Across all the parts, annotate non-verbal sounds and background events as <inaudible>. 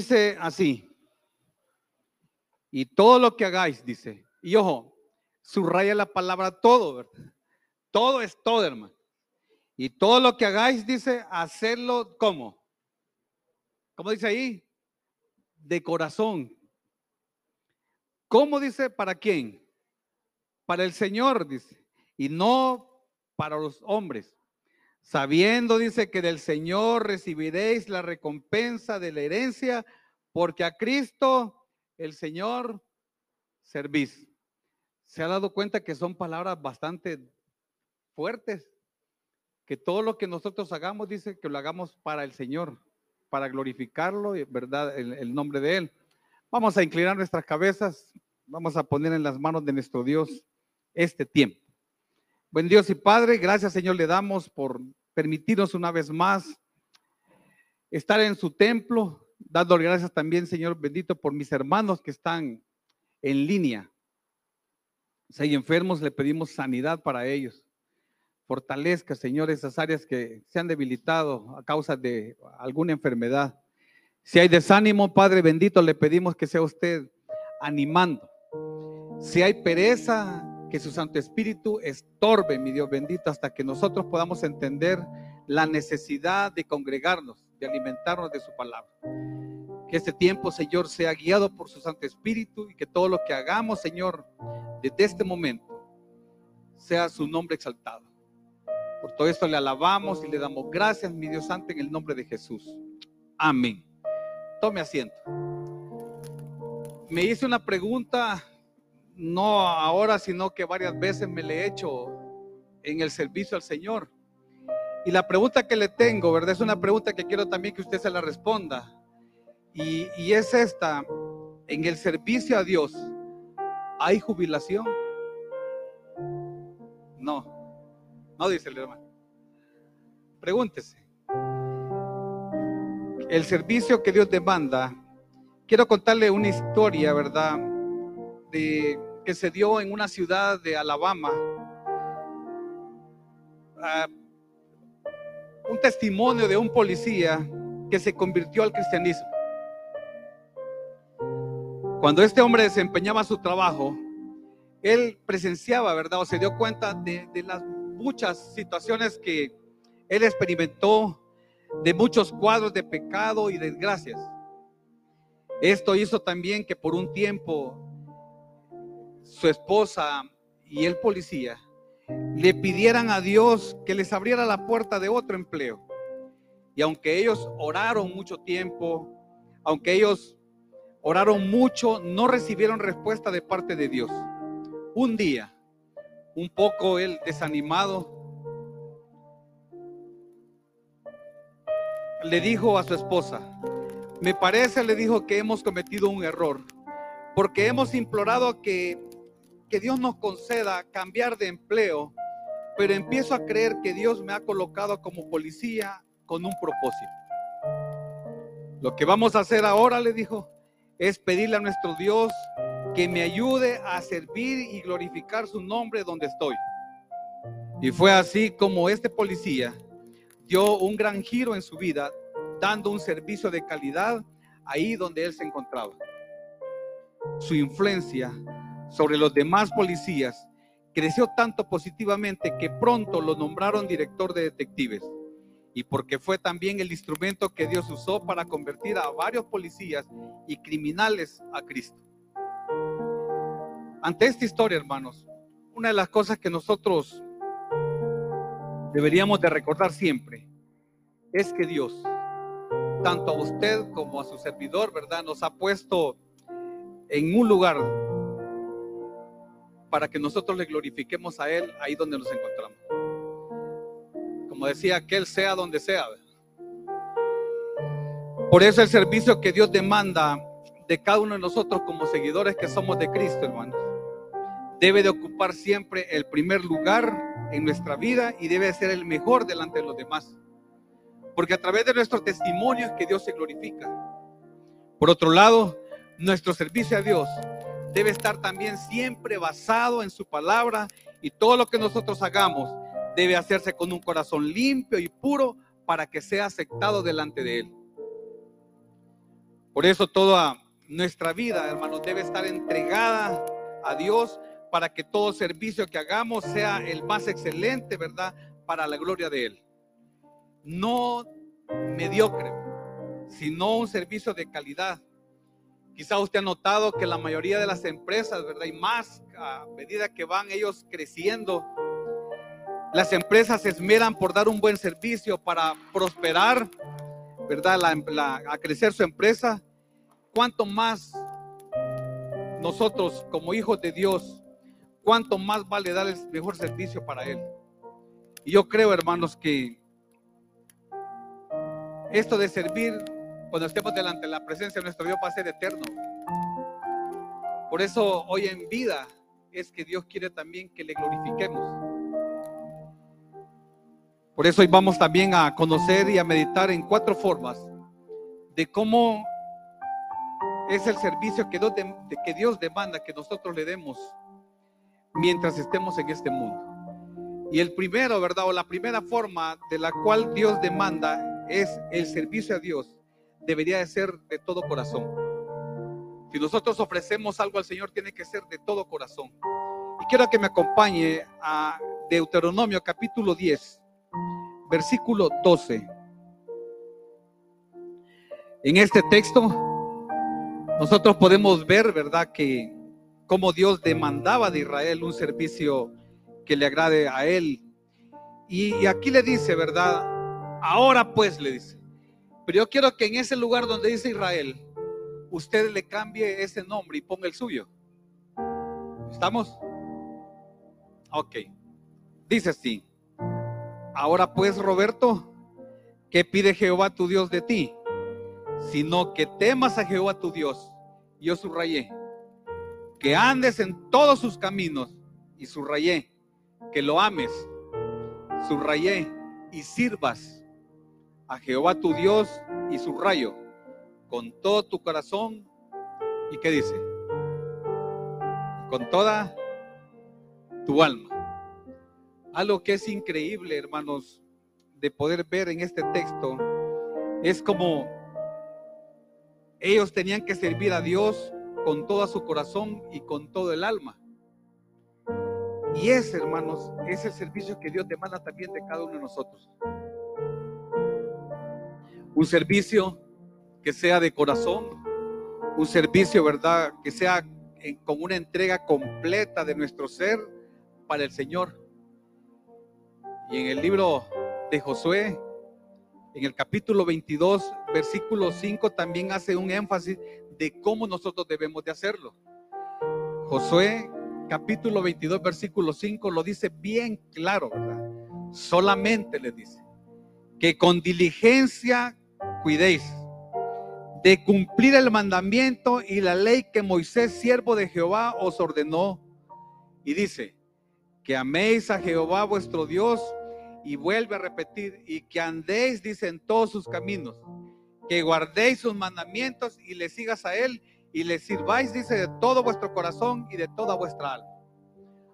Dice así. Y todo lo que hagáis, dice. Y ojo, subraya la palabra todo. Todo es todo, hermano. Y todo lo que hagáis, dice, hacerlo como. ¿Cómo dice ahí? De corazón. ¿Cómo dice? ¿Para quién? Para el Señor, dice. Y no para los hombres. Sabiendo, dice, que del Señor recibiréis la recompensa de la herencia, porque a Cristo el Señor servís. ¿Se ha dado cuenta que son palabras bastante fuertes? Que todo lo que nosotros hagamos, dice que lo hagamos para el Señor, para glorificarlo, ¿verdad? El, el nombre de Él. Vamos a inclinar nuestras cabezas, vamos a poner en las manos de nuestro Dios este tiempo. Buen Dios y Padre, gracias Señor le damos por permitirnos una vez más estar en su templo, dando gracias también, Señor bendito, por mis hermanos que están en línea. Si hay enfermos, le pedimos sanidad para ellos. Fortalezca, Señor, esas áreas que se han debilitado a causa de alguna enfermedad. Si hay desánimo, Padre bendito, le pedimos que sea usted animando. Si hay pereza, que su Santo Espíritu estorbe, mi Dios bendito, hasta que nosotros podamos entender la necesidad de congregarnos, de alimentarnos de su palabra. Que este tiempo, Señor, sea guiado por su Santo Espíritu y que todo lo que hagamos, Señor, desde este momento, sea su nombre exaltado. Por todo esto le alabamos y le damos gracias, mi Dios Santo, en el nombre de Jesús. Amén. Tome asiento. Me hice una pregunta, no ahora, sino que varias veces me le he hecho en el servicio al Señor. Y la pregunta que le tengo, ¿verdad? Es una pregunta que quiero también que usted se la responda. Y, es esta, en el servicio a Dios, ¿hay jubilación? No, no dice el hermano. Pregúntese. El servicio que Dios demanda, quiero contarle una historia, ¿verdad? De, que se dio en una ciudad de Alabama. Ah, un testimonio de un policía que se convirtió al cristianismo. Cuando este hombre desempeñaba su trabajo, él presenciaba, ¿verdad? O se dio cuenta de, las muchas situaciones que él experimentó, de muchos cuadros de pecado y desgracias. Esto hizo también que por un tiempo su esposa y el policía le pidieran a Dios que les abriera la puerta de otro empleo. Y aunque ellos oraron mucho tiempo, aunque ellos Oraron mucho, no recibieron respuesta de parte de Dios. Un día, un poco él desanimado, le dijo a su esposa, me parece, le dijo que hemos cometido un error, porque hemos implorado que, que Dios nos conceda cambiar de empleo, pero empiezo a creer que Dios me ha colocado como policía con un propósito. Lo que vamos a hacer ahora, le dijo, es pedirle a nuestro Dios que me ayude a servir y glorificar su nombre donde estoy. Y fue así como este policía dio un gran giro en su vida, dando un servicio de calidad ahí donde él se encontraba. Su influencia sobre los demás policías creció tanto positivamente que pronto lo nombraron director de detectives y porque fue también el instrumento que Dios usó para convertir a varios policías y criminales a Cristo. Ante esta historia, hermanos, una de las cosas que nosotros deberíamos de recordar siempre es que Dios, tanto a usted como a su servidor, ¿verdad? Nos ha puesto en un lugar para que nosotros le glorifiquemos a Él ahí donde nos encontramos como decía, que Él sea donde sea. Por eso el servicio que Dios demanda de cada uno de nosotros como seguidores que somos de Cristo, hermanos, debe de ocupar siempre el primer lugar en nuestra vida y debe ser el mejor delante de los demás. Porque a través de nuestro testimonio es que Dios se glorifica. Por otro lado, nuestro servicio a Dios debe estar también siempre basado en su palabra y todo lo que nosotros hagamos debe hacerse con un corazón limpio y puro para que sea aceptado delante de Él. Por eso toda nuestra vida, hermanos, debe estar entregada a Dios para que todo servicio que hagamos sea el más excelente, ¿verdad? Para la gloria de Él. No mediocre, sino un servicio de calidad. Quizá usted ha notado que la mayoría de las empresas, ¿verdad? Y más a medida que van ellos creciendo, las empresas se esmeran por dar un buen servicio para prosperar, ¿verdad? a crecer su empresa. Cuanto más nosotros como hijos de Dios, cuánto más vale dar el mejor servicio para Él. Y yo creo, hermanos, que esto de servir cuando estemos delante de la presencia de nuestro Dios va a ser eterno. Por eso hoy en vida es que Dios quiere también que le glorifiquemos. Por eso hoy vamos también a conocer y a meditar en cuatro formas de cómo es el servicio que Dios, que Dios demanda que nosotros le demos mientras estemos en este mundo. Y el primero, ¿verdad? O la primera forma de la cual Dios demanda es el servicio a Dios. Debería de ser de todo corazón. Si nosotros ofrecemos algo al Señor, tiene que ser de todo corazón. Y quiero que me acompañe a Deuteronomio capítulo 10 versículo 12. En este texto nosotros podemos ver, ¿verdad?, que como Dios demandaba de Israel un servicio que le agrade a él. Y, aquí le dice, ¿verdad? Ahora pues le dice. Pero yo quiero que en ese lugar donde dice Israel, usted le cambie ese nombre y ponga el suyo. ¿Estamos? Ok. Dice así. Ahora pues, Roberto, ¿qué pide Jehová tu Dios de ti? Sino que temas a Jehová tu Dios. Yo subrayé. Que andes en todos sus caminos. Y subrayé. Que lo ames. Subrayé. Y sirvas a Jehová tu Dios. Y subrayo. Con todo tu corazón. ¿Y qué dice? Con toda tu alma. Algo que es increíble, hermanos, de poder ver en este texto, es como ellos tenían que servir a Dios con todo su corazón y con todo el alma. Y ese, hermanos, es el servicio que Dios demanda también de cada uno de nosotros. Un servicio que sea de corazón, un servicio, ¿verdad? Que sea con una entrega completa de nuestro ser para el Señor. Y en el libro de Josué, en el capítulo 22, versículo 5, también hace un énfasis de cómo nosotros debemos de hacerlo. Josué, capítulo 22, versículo 5, lo dice bien claro, ¿verdad? Solamente le dice que con diligencia cuidéis de cumplir el mandamiento y la ley que Moisés, siervo de Jehová, os ordenó. Y dice, que améis a Jehová vuestro Dios y vuelve a repetir, y que andéis, dice, en todos sus caminos, que guardéis sus mandamientos y le sigas a Él y le sirváis, dice, de todo vuestro corazón y de toda vuestra alma.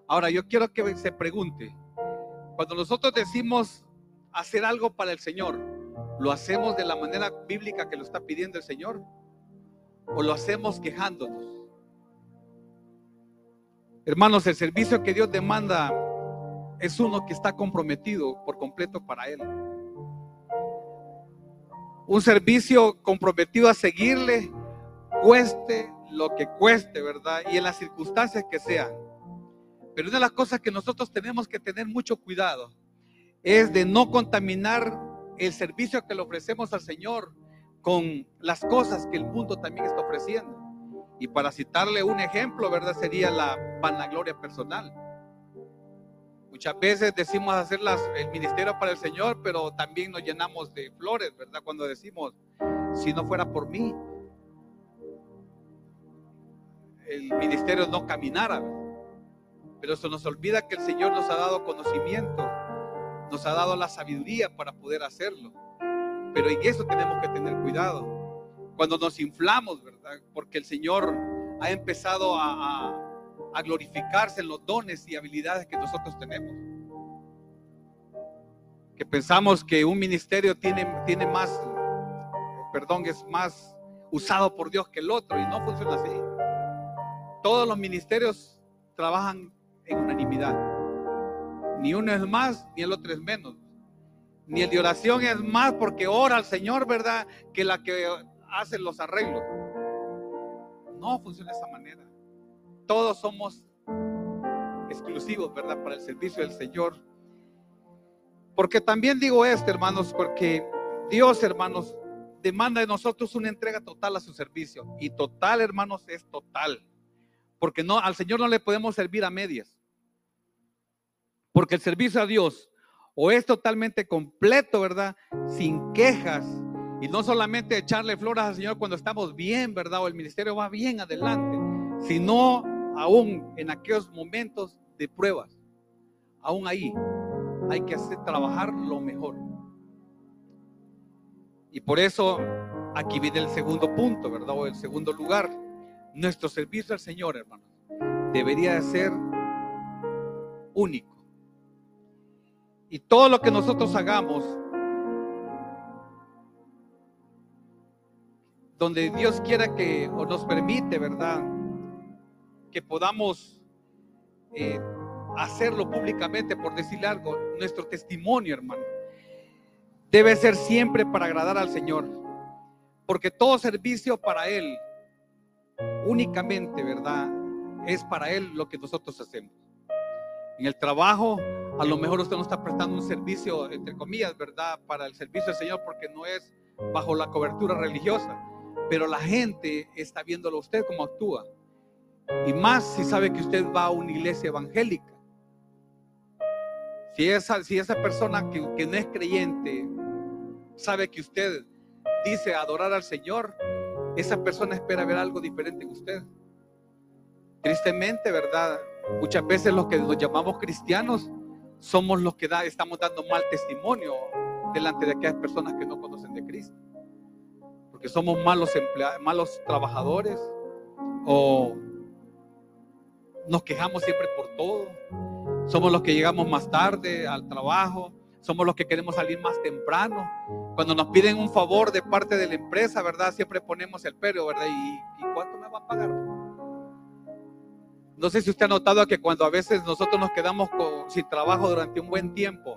Ahora, yo quiero que se pregunte, cuando nosotros decimos hacer algo para el Señor, ¿lo hacemos de la manera bíblica que lo está pidiendo el Señor? ¿O lo hacemos quejándonos? Hermanos, el servicio que Dios demanda es uno que está comprometido por completo para Él. Un servicio comprometido a seguirle, cueste lo que cueste, ¿verdad? Y en las circunstancias que sean. Pero una de las cosas que nosotros tenemos que tener mucho cuidado es de no contaminar el servicio que le ofrecemos al Señor con las cosas que el mundo también está ofreciendo. Y para citarle un ejemplo, ¿verdad? Sería la vanagloria personal. Muchas veces decimos hacer el ministerio para el Señor, pero también nos llenamos de flores, ¿verdad? Cuando decimos, si no fuera por mí, el ministerio no caminara. Pero se nos olvida que el Señor nos ha dado conocimiento, nos ha dado la sabiduría para poder hacerlo. Pero en eso tenemos que tener cuidado. Cuando nos inflamos, ¿verdad? Porque el Señor ha empezado a glorificarse en los dones y habilidades que nosotros tenemos. Que pensamos que un ministerio tiene, tiene más, perdón, es más usado por Dios que el otro y no funciona así. Todos los ministerios trabajan en unanimidad. Ni uno es más, ni el otro es menos. Ni el de oración es más porque ora al Señor, ¿verdad? Que la que hace los arreglos. No funciona de esa manera. Todos somos exclusivos, ¿verdad? Para el servicio del Señor. Porque también digo esto, hermanos, porque Dios, hermanos, demanda de nosotros una entrega total a su servicio. Y total, hermanos, es total. Porque no, al Señor no le podemos servir a medias. Porque el servicio a Dios o es totalmente completo, ¿verdad? Sin quejas. Y no solamente echarle flores al Señor cuando estamos bien, ¿verdad? O el ministerio va bien adelante, sino aún en aquellos momentos de pruebas. Aún ahí hay que hacer trabajar lo mejor. Y por eso aquí viene el segundo punto, ¿verdad? O el segundo lugar. Nuestro servicio al Señor, hermanos, debería ser único. Y todo lo que nosotros hagamos, donde Dios quiera que, o nos permite, ¿verdad? Que podamos eh, hacerlo públicamente, por decir algo, nuestro testimonio, hermano, debe ser siempre para agradar al Señor. Porque todo servicio para Él, únicamente, ¿verdad? Es para Él lo que nosotros hacemos. En el trabajo, a lo mejor usted no está prestando un servicio, entre comillas, ¿verdad? Para el servicio del Señor, porque no es bajo la cobertura religiosa. Pero la gente está viéndolo a usted como actúa. Y más si sabe que usted va a una iglesia evangélica. Si esa, si esa persona que, que no es creyente sabe que usted dice adorar al Señor, esa persona espera ver algo diferente en usted. Tristemente, ¿verdad? Muchas veces los que nos llamamos cristianos somos los que da, estamos dando mal testimonio delante de aquellas personas que no conocen de Cristo. Porque somos malos empleados, malos trabajadores o nos quejamos siempre por todo. Somos los que llegamos más tarde al trabajo. Somos los que queremos salir más temprano. Cuando nos piden un favor de parte de la empresa, ¿verdad? Siempre ponemos el pero, ¿verdad? ¿Y, ¿y cuánto me va a pagar? No sé si usted ha notado que cuando a veces nosotros nos quedamos sin trabajo durante un buen tiempo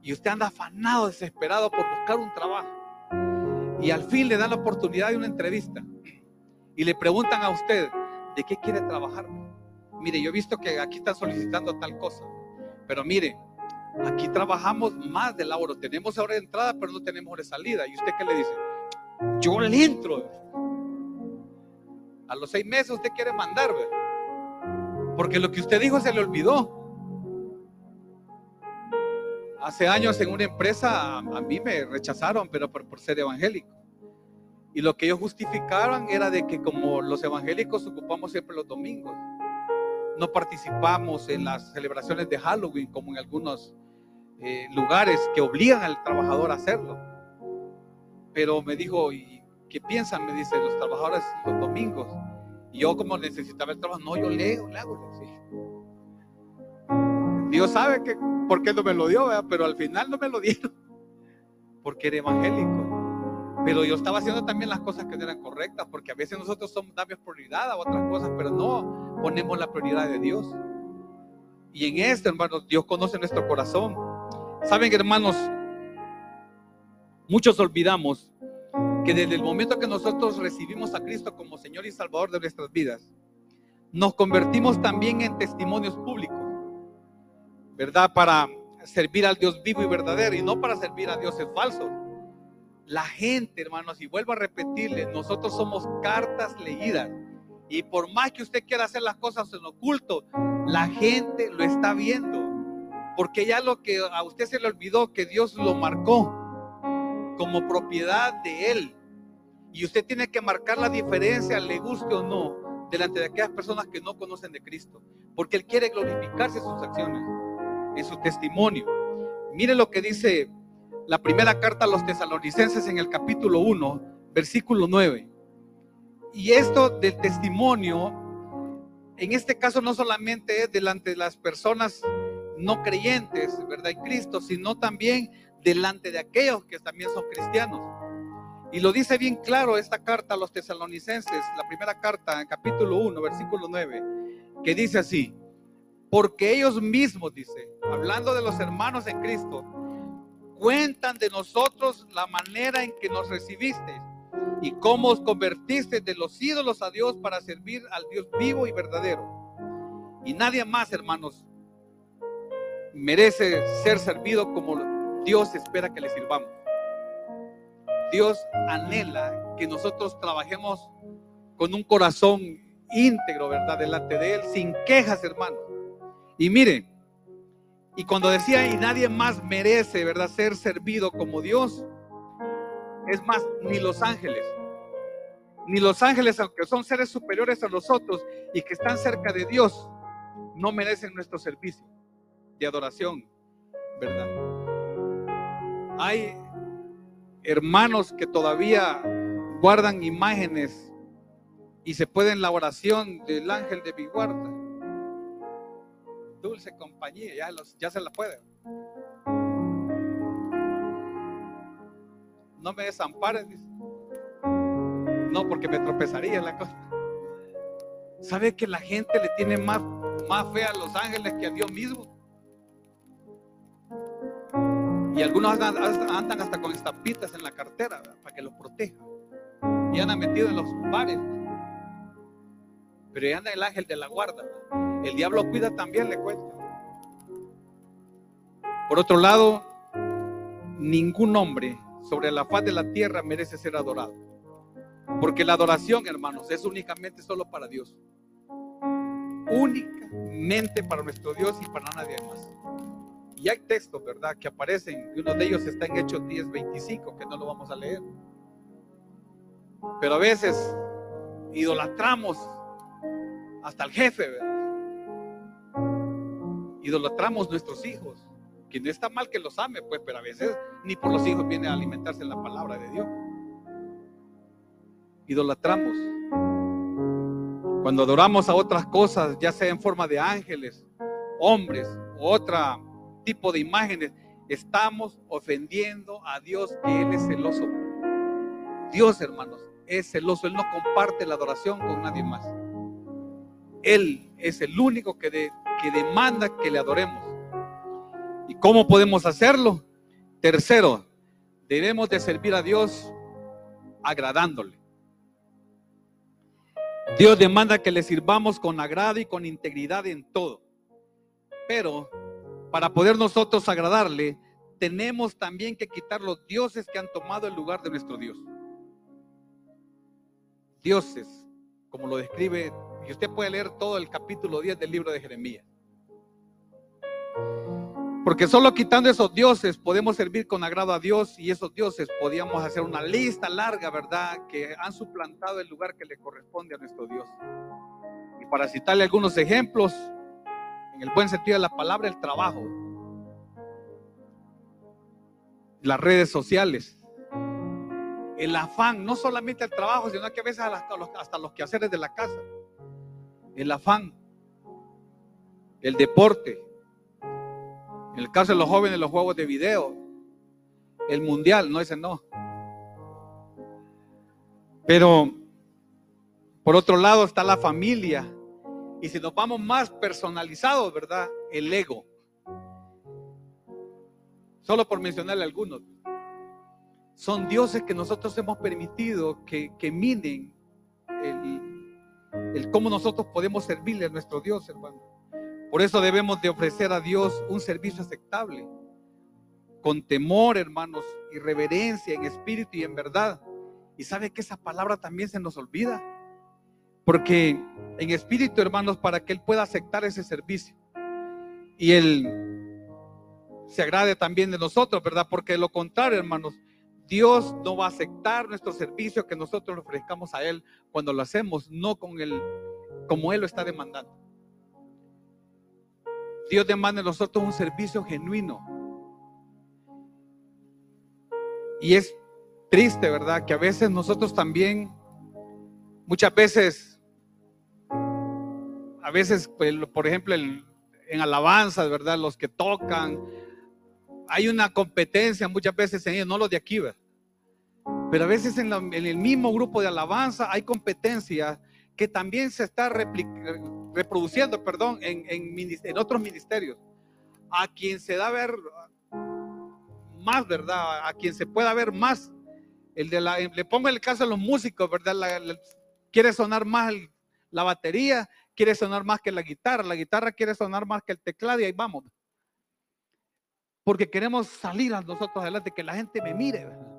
y usted anda afanado, desesperado por buscar un trabajo y al fin le dan la oportunidad de una entrevista y le preguntan a usted, ¿de qué quiere trabajar? Mire, yo he visto que aquí están solicitando tal cosa, pero mire, aquí trabajamos más de laboro, tenemos hora de entrada, pero no tenemos hora de salida. ¿Y usted qué le dice? Yo le entro. A los seis meses usted quiere mandar, ¿verdad? Porque lo que usted dijo se le olvidó. Hace años en una empresa a, mí me rechazaron, pero por, ser evangélico. Y lo que ellos justificaron era de que como los evangélicos ocupamos siempre los domingos, no participamos en las celebraciones de Halloween como en algunos eh, lugares que obligan al trabajador a hacerlo. Pero me dijo, ¿y qué piensan? Me dice, los trabajadores los domingos. Yo como necesitaba el trabajo, no, yo leo, le hago. Dios sabe que por qué no me lo dio, pero al final no me lo <laughs> dieron. Porque era evangélico. Pero yo estaba haciendo también las cosas que no eran correctas, porque a veces nosotros somos, damos prioridad a otras cosas, pero no ponemos la prioridad de Dios. Y en esto, hermanos, Dios conoce nuestro corazón. Saben, hermanos, muchos olvidamos que desde el momento que nosotros recibimos a Cristo como Señor y Salvador de nuestras vidas, nos convertimos también en testimonios públicos, ¿verdad? Para servir al Dios vivo y verdadero y no para servir a dioses falsos. La gente, hermanos, y vuelvo a repetirle, nosotros somos cartas leídas. Y por más que usted quiera hacer las cosas en oculto, la gente lo está viendo. Porque ya lo que a usted se le olvidó, que Dios lo marcó como propiedad de Él. Y usted tiene que marcar la diferencia, le guste o no, delante de aquellas personas que no conocen de Cristo. Porque Él quiere glorificarse en sus acciones, en su testimonio. Mire lo que dice la primera carta a los tesalonicenses en el capítulo 1, versículo 9. Y esto del testimonio, en este caso no solamente es delante de las personas no creyentes, ¿verdad? En Cristo, sino también delante de aquellos que también son cristianos. Y lo dice bien claro esta carta a los tesalonicenses, la primera carta, en capítulo 1, versículo 9, que dice así, porque ellos mismos, dice, hablando de los hermanos en Cristo, cuentan de nosotros la manera en que nos recibiste y cómo os convertiste de los ídolos a Dios para servir al Dios vivo y verdadero. Y nadie más, hermanos, merece ser servido como Dios espera que le sirvamos. Dios anhela que nosotros trabajemos con un corazón íntegro, ¿verdad? Delante de Él, sin quejas, hermanos. Y mire, y cuando decía, y nadie más merece, ¿verdad?, ser servido como Dios, es más, ni los ángeles, ni los ángeles, aunque son seres superiores a nosotros y que están cerca de Dios, no merecen nuestro servicio de adoración, ¿verdad? Hay hermanos que todavía guardan imágenes y se pueden la oración del ángel de mi guarda. Dulce compañía, ya, ya se la puede. No me desampares. No, porque me tropezaría la cosa. ¿Sabe que la gente le tiene más, más fe a los ángeles que a Dios mismo? Y algunos andan, hasta con estampitas en la cartera para que los proteja. Y andan metidos en los bares. Pero ahí anda el ángel de la guarda. El diablo cuida también, le cuento. Por otro lado, ningún hombre sobre la faz de la tierra merece ser adorado. Porque la adoración, hermanos, es únicamente solo para Dios. Únicamente para nuestro Dios y para nadie más. Y hay textos, ¿verdad?, que aparecen, y uno de ellos está en Hechos 10, 25, que no lo vamos a leer. Pero a veces idolatramos hasta el jefe, ¿verdad? Idolatramos nuestros hijos, que no está mal que los ame, pues, pero a veces ni por los hijos viene a alimentarse en la palabra de Dios. Idolatramos. Cuando adoramos a otras cosas, ya sea en forma de ángeles, hombres, otra tipo de imágenes, estamos ofendiendo a Dios que Él es celoso. Dios, hermanos, es celoso. Él no comparte la adoración con nadie más. Él es el único que, que demanda que le adoremos. ¿Y cómo podemos hacerlo? Tercero, debemos de servir a Dios agradándole. Dios demanda que le sirvamos con agrado y con integridad en todo. Pero para poder nosotros agradarle, tenemos también que quitar los dioses que han tomado el lugar de nuestro Dios. Dioses, como lo describe, y usted puede leer todo el capítulo 10 del libro de Jeremías. Porque solo quitando esos dioses podemos servir con agrado a Dios y esos dioses podíamos hacer una lista larga, ¿verdad? Que han suplantado el lugar que le corresponde a nuestro Dios. Y para citarle algunos ejemplos, en el buen sentido de la palabra, el trabajo, las redes sociales, el afán, no solamente el trabajo, sino que a veces hasta los, quehaceres de la casa, el afán, el deporte, en el caso de los jóvenes, los juegos de video, el mundial, no ese no. Pero por otro lado está la familia, y si nos vamos más personalizados, ¿verdad? El ego. Solo por mencionarle algunos. Son dioses que nosotros hemos permitido que, que minen el, el cómo nosotros podemos servirle a nuestro Dios, hermano. Por eso debemos de ofrecer a Dios un servicio aceptable, con temor, hermanos, y reverencia en espíritu y en verdad. Y sabe que esa palabra también se nos olvida. Porque en espíritu, hermanos, para que Él pueda aceptar ese servicio. Y Él se agrade también de nosotros, ¿verdad? Porque de lo contrario, hermanos, Dios no va a aceptar nuestro servicio que nosotros le ofrezcamos a Él cuando lo hacemos, no con Él, como Él lo está demandando. Dios demanda de nosotros un servicio genuino. Y es triste, ¿verdad? Que a veces nosotros también, muchas veces, a veces, por ejemplo, en, alabanza, ¿verdad? Los que tocan, hay una competencia muchas veces en ellos, no los de aquí, ¿verdad? Pero a veces en, el mismo grupo de alabanza hay competencia que también se está reproduciendo, perdón, en, en, otros ministerios. A quien se da a ver más, ¿verdad? A quien se pueda ver más. El de la, le pongo el caso a los músicos, ¿verdad? quiere sonar más la batería, quiere sonar más que la guitarra, la guitarra quiere sonar más que el teclado y ahí vamos. Porque queremos salir a nosotros adelante, que la gente me mire, ¿verdad?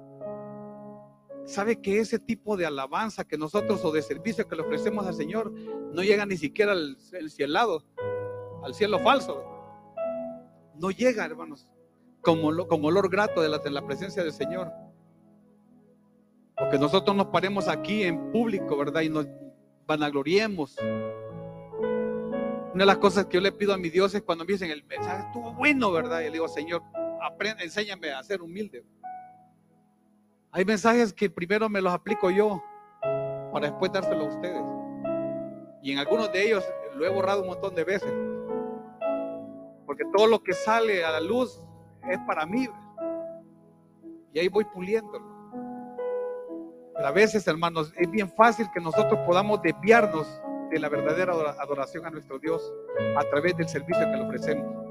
sabe que ese tipo de alabanza que nosotros o de servicio que le ofrecemos al Señor no llega ni siquiera al, cielado, al cielo falso. No llega, hermanos, como, como olor grato de la, de la presencia del Señor. Porque nosotros nos paremos aquí en público, ¿verdad? Y nos vanagloriemos. Una de las cosas que yo le pido a mi Dios es cuando me dicen el mensaje estuvo bueno, ¿verdad? Y le digo, Señor, aprende, enséñame a ser humilde. Hay mensajes que primero me los aplico yo para después dárselo a ustedes. Y en algunos de ellos lo he borrado un montón de veces. Porque todo lo que sale a la luz es para mí. Y ahí voy puliéndolo. Pero a veces, hermanos, es bien fácil que nosotros podamos desviarnos de la verdadera adoración a nuestro Dios a través del servicio que le ofrecemos.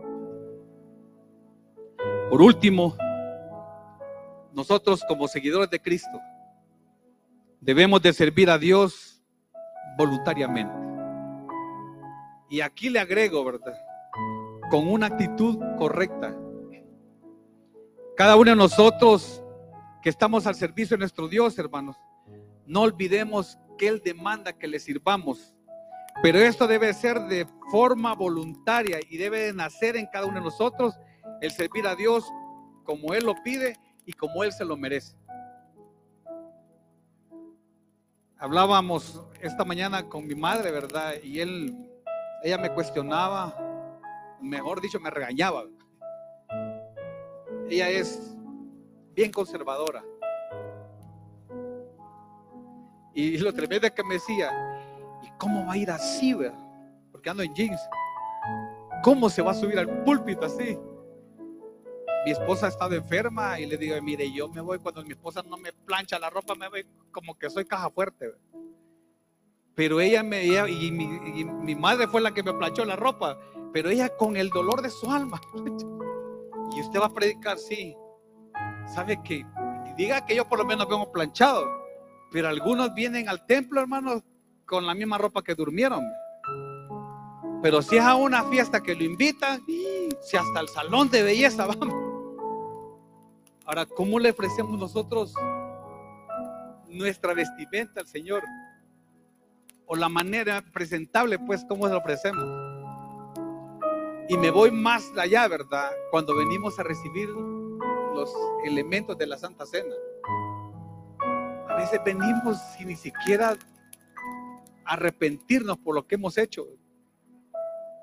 Por último, nosotros como seguidores de Cristo debemos de servir a Dios voluntariamente. Y aquí le agrego, ¿verdad? Con una actitud correcta. Cada uno de nosotros que estamos al servicio de nuestro Dios, hermanos, no olvidemos que Él demanda que le sirvamos. Pero esto debe ser de forma voluntaria y debe de nacer en cada uno de nosotros el servir a Dios como Él lo pide y como Él se lo merece. Hablábamos esta mañana con mi madre, ¿verdad? Y él, ella me cuestionaba, mejor dicho, me regañaba. Ella es bien conservadora. Y lo tremendo que me decía, ¿y cómo va a ir así, verdad? Porque ando en jeans. ¿Cómo se va a subir al púlpito así? mi esposa ha estado enferma y le digo, mire, yo me voy cuando mi esposa no me plancha la ropa, me voy como que soy caja fuerte. Pero ella me, y, mi, madre fue la que me planchó la ropa, pero ella con el dolor de su alma. <laughs> Y usted va a predicar, sí. ¿Sabe que Diga que yo por lo menos vengo planchado, pero algunos vienen al templo, hermanos, con la misma ropa que durmieron. Pero si es a una fiesta que lo invitan, si hasta el salón de belleza <laughs> vamos. Ahora, ¿cómo le ofrecemos nosotros nuestra vestimenta al Señor? O la manera presentable, pues, ¿cómo se lo ofrecemos? Y me voy más allá, ¿verdad? Cuando venimos a recibir los elementos de la Santa Cena. A veces venimos sin ni siquiera arrepentirnos por lo que hemos hecho.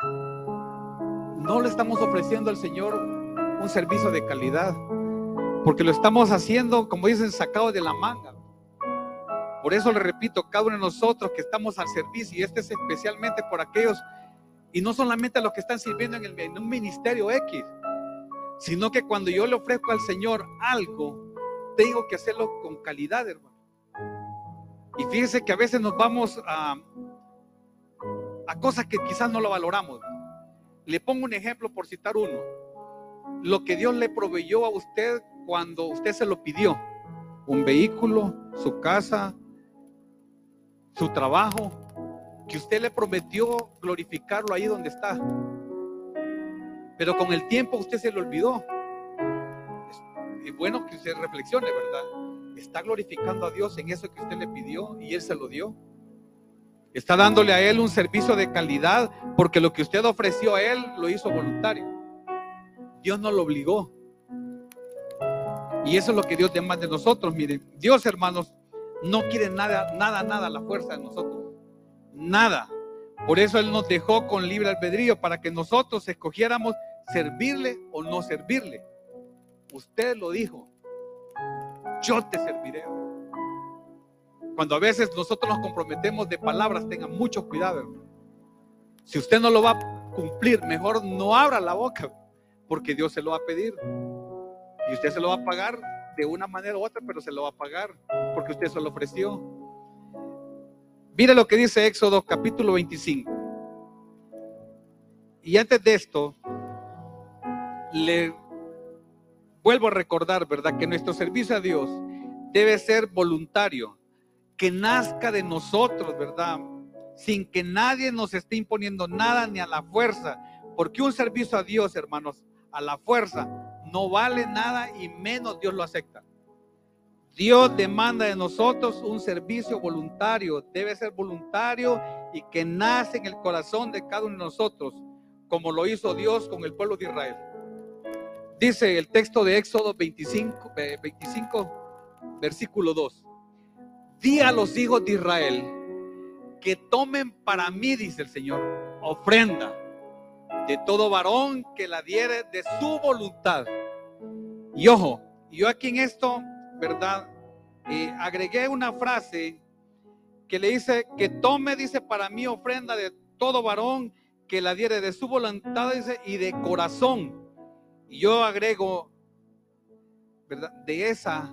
No le estamos ofreciendo al Señor un servicio de calidad. Porque lo estamos haciendo, como dicen, sacado de la manga. Por eso le repito, cada uno de nosotros que estamos al servicio, y este es especialmente por aquellos, y no solamente a los que están sirviendo en, el, en un ministerio X, sino que cuando yo le ofrezco al Señor algo, tengo que hacerlo con calidad, hermano. Y fíjese que a veces nos vamos a, cosas que quizás no lo valoramos. Le pongo un ejemplo por citar uno. Lo que Dios le proveyó a usted cuando usted se lo pidió. Un vehículo, su casa, su trabajo, que usted le prometió glorificarlo ahí donde está. Pero con el tiempo usted se lo olvidó. Es bueno que usted reflexione, ¿verdad? Está glorificando a Dios en eso que usted le pidió y Él se lo dio. Está dándole a Él un servicio de calidad porque lo que usted ofreció a Él lo hizo voluntario. Dios no lo obligó. Y eso es lo que Dios demanda de nosotros. Miren, Dios, hermanos, no quiere nada, nada, nada la fuerza de nosotros. Nada. Por eso Él nos dejó con libre albedrío para que nosotros escogiéramos servirle o no servirle. Usted lo dijo. Yo te serviré. Cuando a veces nosotros nos comprometemos de palabras, tengan mucho cuidado. Si usted no lo va a cumplir, mejor no abra la boca, porque Dios se lo va a pedir. Y usted se lo va a pagar de una manera u otra, pero se lo va a pagar porque usted se lo ofreció. Mire lo que dice Éxodo capítulo 25. Y antes de esto, le vuelvo a recordar, ¿verdad? Que nuestro servicio a Dios debe ser voluntario, que nazca de nosotros, ¿verdad? Sin que nadie nos esté imponiendo nada ni a la fuerza, porque un servicio a Dios, hermanos, a la fuerza, no vale nada y menos Dios lo acepta. Dios demanda de nosotros un servicio voluntario, debe ser voluntario y que nace en el corazón de cada uno de nosotros, como lo hizo Dios con el pueblo de Israel. Dice el texto de Éxodo 25, 25 versículo 2. Di a los hijos de Israel que tomen para mí, dice el Señor, ofrenda de todo varón que la diere de su voluntad. Y ojo, yo aquí en esto, ¿verdad? Eh, agregué una frase que le dice que tome, dice, para mí ofrenda de todo varón que la diere de su voluntad, dice, y de corazón. Y yo agrego, ¿verdad? De esa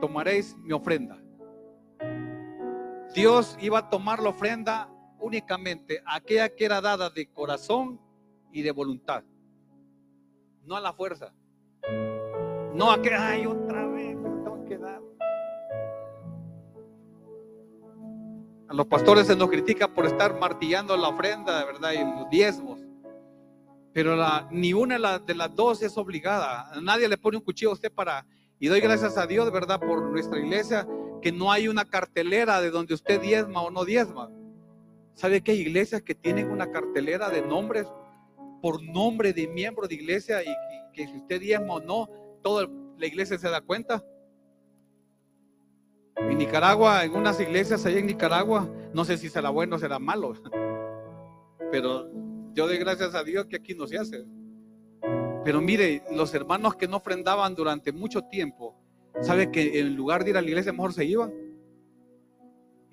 tomaréis mi ofrenda. Dios iba a tomar la ofrenda únicamente aquella que era dada de corazón y de voluntad, no a la fuerza, no a que, ay, otra vez tengo que dar. A los pastores se nos critica por estar martillando la ofrenda, ¿verdad? Y los diezmos. Pero ni una de las dos es obligada. Nadie le pone un cuchillo a usted para... Y doy gracias a Dios, ¿verdad? Por nuestra iglesia, que no hay una cartelera de donde usted diezma o no diezma. ¿Sabe que hay iglesias que tienen una cartelera de nombres por nombre de miembro de iglesia y, que si usted diezma o no, toda la iglesia se da cuenta? En Nicaragua, en unas iglesias allá en Nicaragua, no sé si será bueno o será malo, <laughs> pero yo doy gracias a Dios que aquí no se hace. Pero mire, los hermanos que no ofrendaban durante mucho tiempo, ¿sabe que en lugar de ir a la iglesia mejor se iban?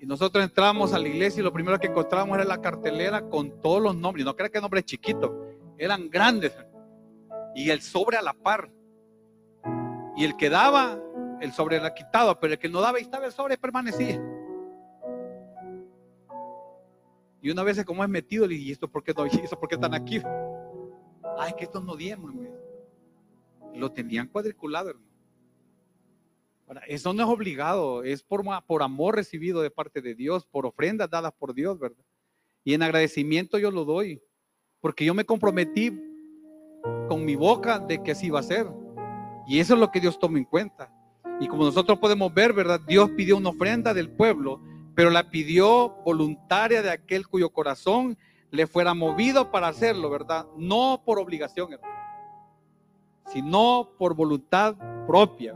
Y nosotros entramos a la iglesia y lo primero que encontrábamos era la cartelera con todos los nombres. No crean que nombres chiquitos, eran grandes. Y el sobre a la par. Y el que daba, el sobre era quitado, pero el que no daba y estaba el sobre permanecía. Y una vez como es metido, y esto por qué no, <laughs> esto por qué están aquí. Ay, que estos no diezman, Lo tenían cuadriculado, hermano. eso no es obligado, es por, por amor recibido de parte de Dios, por ofrendas dadas por Dios, ¿verdad? Y en agradecimiento yo lo doy, porque yo me comprometí con mi boca de que así iba a ser. Y eso es lo que Dios toma en cuenta. Y como nosotros podemos ver, ¿verdad? Dios pidió una ofrenda del pueblo pero la pidió voluntaria de aquel cuyo corazón le fuera movido para hacerlo, ¿verdad? No por obligación, sino por voluntad propia.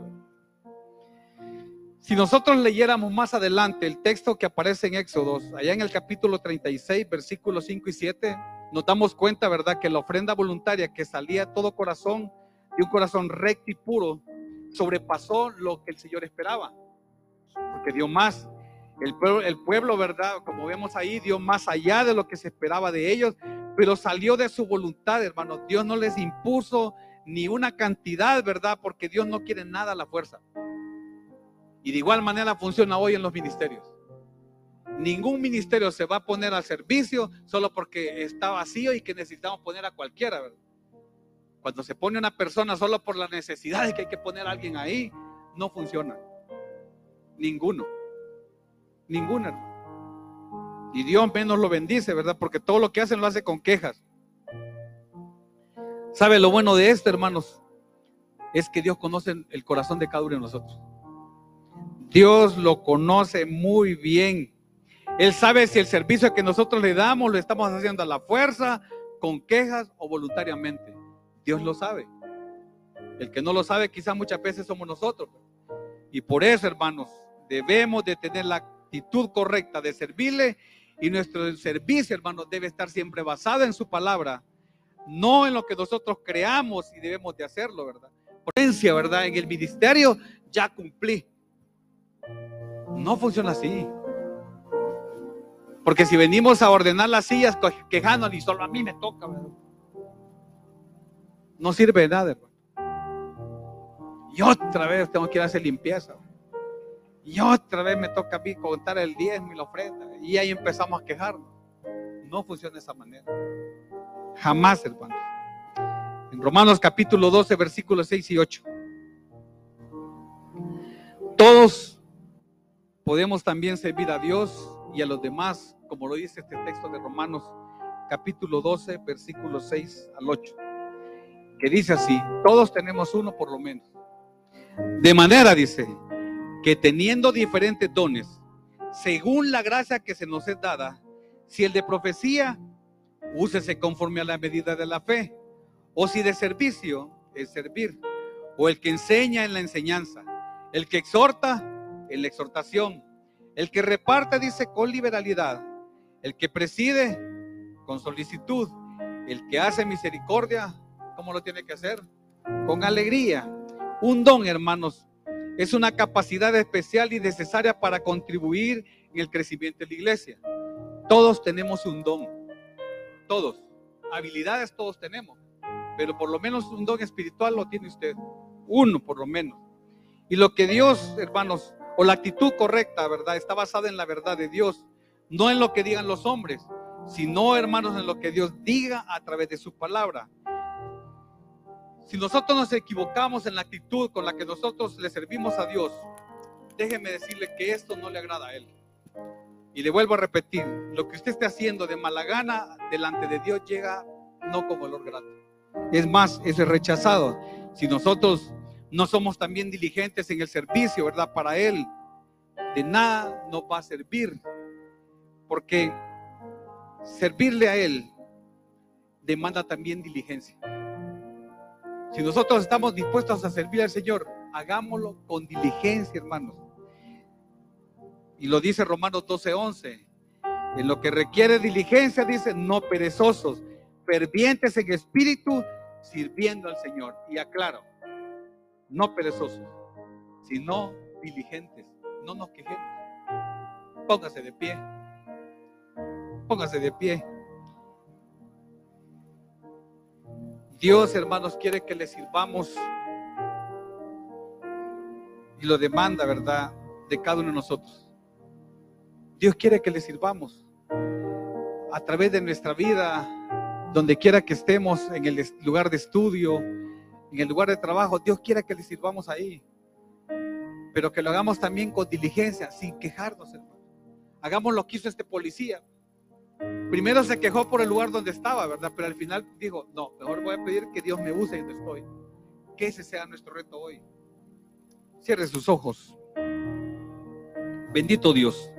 Si nosotros leyéramos más adelante el texto que aparece en Éxodo, allá en el capítulo 36, versículos 5 y 7, nos damos cuenta, ¿verdad?, que la ofrenda voluntaria que salía a todo corazón, de un corazón recto y puro, sobrepasó lo que el Señor esperaba, porque dio más. El pueblo, ¿verdad? Como vemos ahí, dio más allá de lo que se esperaba de ellos, pero salió de su voluntad, hermanos. Dios no les impuso ni una cantidad, ¿verdad? Porque Dios no quiere nada a la fuerza. Y de igual manera funciona hoy en los ministerios. Ningún ministerio se va a poner al servicio solo porque está vacío y que necesitamos poner a cualquiera, ¿verdad? Cuando se pone una persona solo por la necesidad de que hay que poner a alguien ahí, no funciona. Ninguno. Ninguna. Y Dios menos lo bendice, ¿verdad? Porque todo lo que hacen lo hace con quejas. ¿Sabe lo bueno de esto, hermanos? Es que Dios conoce el corazón de cada uno de nosotros. Dios lo conoce muy bien. Él sabe si el servicio que nosotros le damos lo estamos haciendo a la fuerza, con quejas o voluntariamente. Dios lo sabe. El que no lo sabe quizás muchas veces somos nosotros. Y por eso, hermanos, debemos de tener la actitud correcta de servirle y nuestro servicio, hermanos, debe estar siempre basado en su palabra, no en lo que nosotros creamos y debemos de hacerlo, ¿verdad? Potencia, ¿verdad? En el ministerio ya cumplí. No funciona así. Porque si venimos a ordenar las sillas quejándonos y solo a mí me toca, ¿verdad? No sirve de nada, hermano. Y otra vez tengo que ir a hacer limpieza. Y otra vez me toca a mí contar el diezmo y la ofrenda. Y ahí empezamos a quejarnos. No funciona de esa manera. Jamás, hermano. En Romanos capítulo 12, versículos 6 y 8. Todos podemos también servir a Dios y a los demás, como lo dice este texto de Romanos capítulo 12, versículos 6 al 8, que dice así, todos tenemos uno por lo menos. De manera, dice, que teniendo diferentes dones, según la gracia que se nos es dada, si el de profecía, úsese conforme a la medida de la fe, o si de servicio, es servir, o el que enseña en la enseñanza, el que exhorta en la exhortación, el que reparte, dice, con liberalidad, el que preside con solicitud, el que hace misericordia, ¿cómo lo tiene que hacer? Con alegría. Un don, hermanos, es una capacidad especial y necesaria para contribuir en el crecimiento de la iglesia. Todos tenemos un don, todos. Habilidades todos tenemos, pero por lo menos un don espiritual lo tiene usted, uno por lo menos. Y lo que Dios, hermanos, o la actitud correcta, ¿verdad? Está basada en la verdad de Dios, no en lo que digan los hombres, sino, hermanos, en lo que Dios diga a través de su palabra. Si nosotros nos equivocamos en la actitud con la que nosotros le servimos a Dios, déjeme decirle que esto no le agrada a Él. Y le vuelvo a repetir, lo que usted esté haciendo de mala gana delante de Dios llega no como olor grato. Es más, es rechazado. Si nosotros no somos también diligentes en el servicio, ¿verdad? Para Él, de nada nos va a servir. Porque servirle a Él demanda también diligencia. Si nosotros estamos dispuestos a servir al Señor, hagámoslo con diligencia, hermanos. Y lo dice Romanos 12:11. En lo que requiere diligencia, dice, no perezosos, fervientes en espíritu, sirviendo al Señor. Y aclaro, no perezosos, sino diligentes. No nos quejemos. Póngase de pie. Póngase de pie. Dios, hermanos, quiere que le sirvamos y lo demanda, ¿verdad? De cada uno de nosotros. Dios quiere que le sirvamos a través de nuestra vida, donde quiera que estemos, en el lugar de estudio, en el lugar de trabajo, Dios quiere que le sirvamos ahí. Pero que lo hagamos también con diligencia, sin quejarnos, hermano. Hagamos lo que hizo este policía. Primero se quejó por el lugar donde estaba, ¿verdad? Pero al final dijo, no, mejor voy a pedir que Dios me use donde estoy. Que ese sea nuestro reto hoy. Cierre sus ojos. Bendito Dios.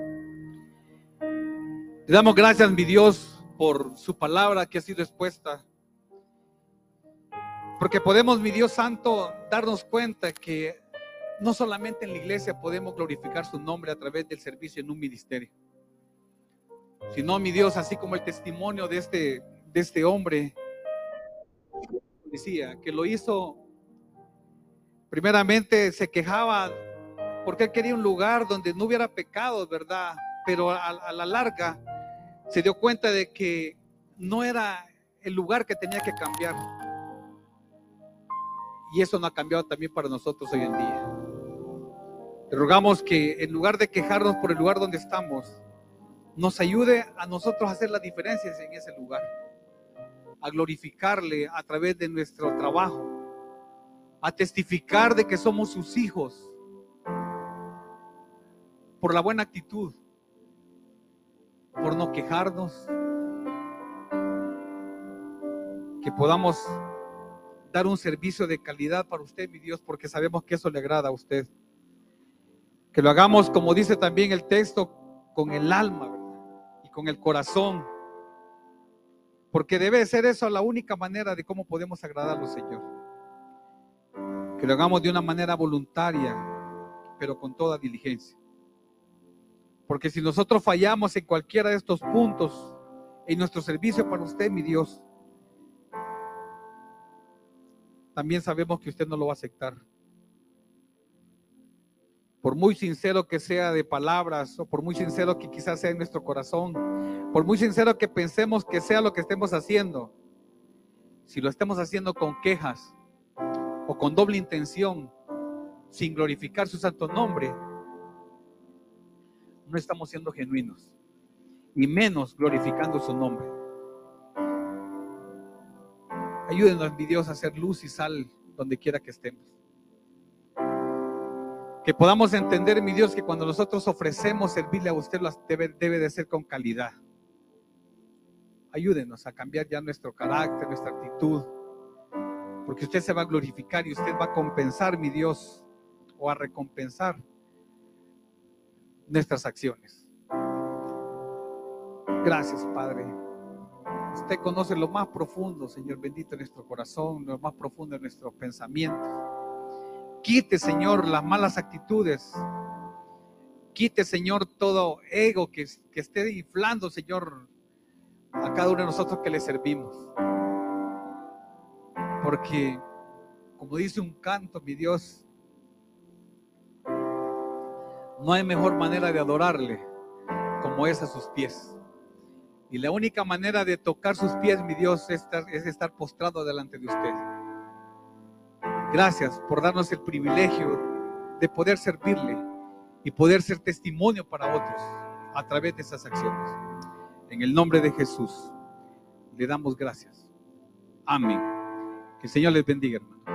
Le damos gracias, mi Dios, por su palabra que ha sido expuesta. Porque podemos, mi Dios Santo, darnos cuenta que no solamente en la iglesia podemos glorificar su nombre a través del servicio en un ministerio sino mi Dios, así como el testimonio de este, de este hombre, decía, que lo hizo, primeramente se quejaba porque quería un lugar donde no hubiera pecados, ¿verdad? Pero a, a la larga se dio cuenta de que no era el lugar que tenía que cambiar. Y eso no ha cambiado también para nosotros hoy en día. Te rogamos que en lugar de quejarnos por el lugar donde estamos, nos ayude a nosotros a hacer las diferencias en ese lugar, a glorificarle a través de nuestro trabajo, a testificar de que somos sus hijos por la buena actitud, por no quejarnos, que podamos dar un servicio de calidad para usted, mi Dios, porque sabemos que eso le agrada a usted. Que lo hagamos, como dice también el texto, con el alma, con el corazón. Porque debe ser eso la única manera de cómo podemos agradarlo, Señor. Que lo hagamos de una manera voluntaria, pero con toda diligencia. Porque si nosotros fallamos en cualquiera de estos puntos en nuestro servicio para usted, mi Dios, también sabemos que usted no lo va a aceptar por muy sincero que sea de palabras o por muy sincero que quizás sea en nuestro corazón, por muy sincero que pensemos que sea lo que estemos haciendo, si lo estemos haciendo con quejas o con doble intención, sin glorificar su santo nombre, no estamos siendo genuinos, y menos glorificando su nombre. Ayúdenos, mi Dios, a hacer luz y sal donde quiera que estemos. Que podamos entender, mi Dios, que cuando nosotros ofrecemos servirle a usted, debe, de ser con calidad. Ayúdenos a cambiar ya nuestro carácter, nuestra actitud, porque usted se va a glorificar y usted va a compensar, mi Dios, o a recompensar nuestras acciones. Gracias, Padre. Usted conoce lo más profundo, Señor bendito, en nuestro corazón, lo más profundo en nuestros pensamientos. Quite, Señor, las malas actitudes. Quite, Señor, todo ego que, que esté inflando, Señor, a cada uno de nosotros que le servimos. Porque, como dice un canto, mi Dios, no hay mejor manera de adorarle como es a sus pies. Y la única manera de tocar sus pies, mi Dios, es estar, es estar postrado delante de usted. Gracias por darnos el privilegio de poder servirle y poder ser testimonio para otros a través de esas acciones. En el nombre de Jesús, le damos gracias. Amén. Que el Señor les bendiga, hermano.